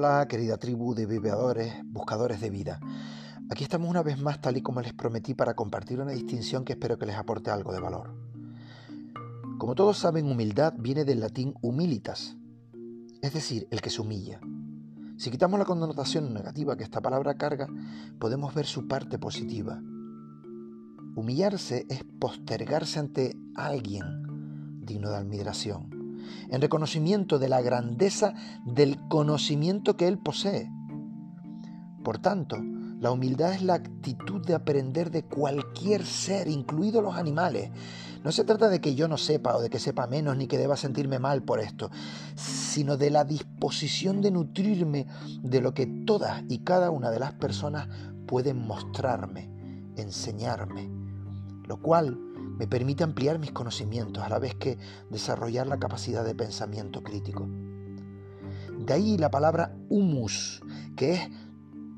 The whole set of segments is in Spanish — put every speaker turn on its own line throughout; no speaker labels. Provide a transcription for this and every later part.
Hola querida tribu de viveadores, buscadores de vida. Aquí estamos una vez más tal y como les prometí para compartir una distinción que espero que les aporte algo de valor. Como todos saben, humildad viene del latín humilitas, es decir, el que se humilla. Si quitamos la connotación negativa que esta palabra carga, podemos ver su parte positiva. Humillarse es postergarse ante alguien digno de admiración en reconocimiento de la grandeza del conocimiento que él posee. Por tanto, la humildad es la actitud de aprender de cualquier ser, incluidos los animales. No se trata de que yo no sepa o de que sepa menos ni que deba sentirme mal por esto, sino de la disposición de nutrirme de lo que todas y cada una de las personas pueden mostrarme, enseñarme, lo cual me permite ampliar mis conocimientos a la vez que desarrollar la capacidad de pensamiento crítico. De ahí la palabra humus, que es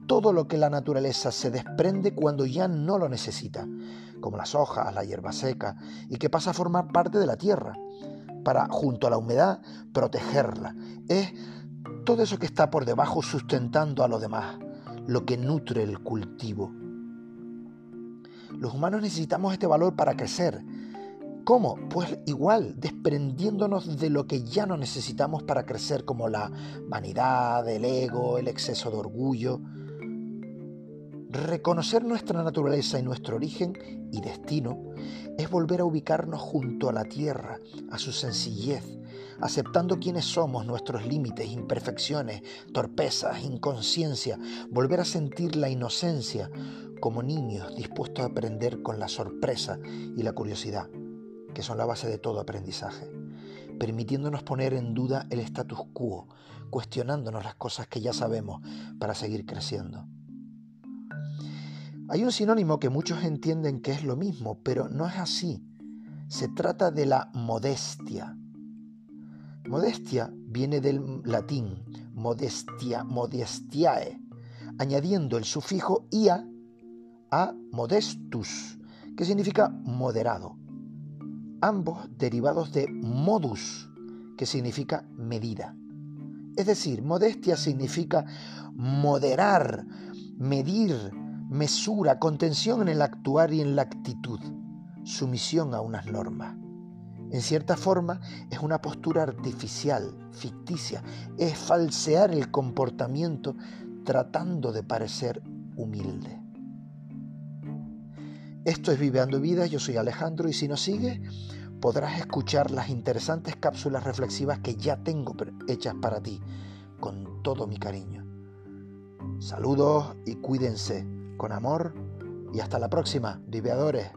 todo lo que la naturaleza se desprende cuando ya no lo necesita, como las hojas, la hierba seca, y que pasa a formar parte de la tierra, para, junto a la humedad, protegerla. Es todo eso que está por debajo sustentando a lo demás, lo que nutre el cultivo. Los humanos necesitamos este valor para crecer. ¿Cómo? Pues igual, desprendiéndonos de lo que ya no necesitamos para crecer, como la vanidad, el ego, el exceso de orgullo. Reconocer nuestra naturaleza y nuestro origen y destino es volver a ubicarnos junto a la tierra, a su sencillez, aceptando quiénes somos, nuestros límites, imperfecciones, torpezas, inconsciencia, volver a sentir la inocencia como niños dispuestos a aprender con la sorpresa y la curiosidad, que son la base de todo aprendizaje, permitiéndonos poner en duda el status quo, cuestionándonos las cosas que ya sabemos para seguir creciendo. Hay un sinónimo que muchos entienden que es lo mismo, pero no es así. Se trata de la modestia. Modestia viene del latín modestia, modestiae, añadiendo el sufijo ia a modestus, que significa moderado. Ambos derivados de modus, que significa medida. Es decir, modestia significa moderar, medir, mesura, contención en el actuar y en la actitud, sumisión a unas normas. En cierta forma es una postura artificial, ficticia, es falsear el comportamiento tratando de parecer humilde. Esto es Viveando Vida, yo soy Alejandro y si nos sigues podrás escuchar las interesantes cápsulas reflexivas que ya tengo hechas para ti, con todo mi cariño. Saludos y cuídense con amor y hasta la próxima, viveadores.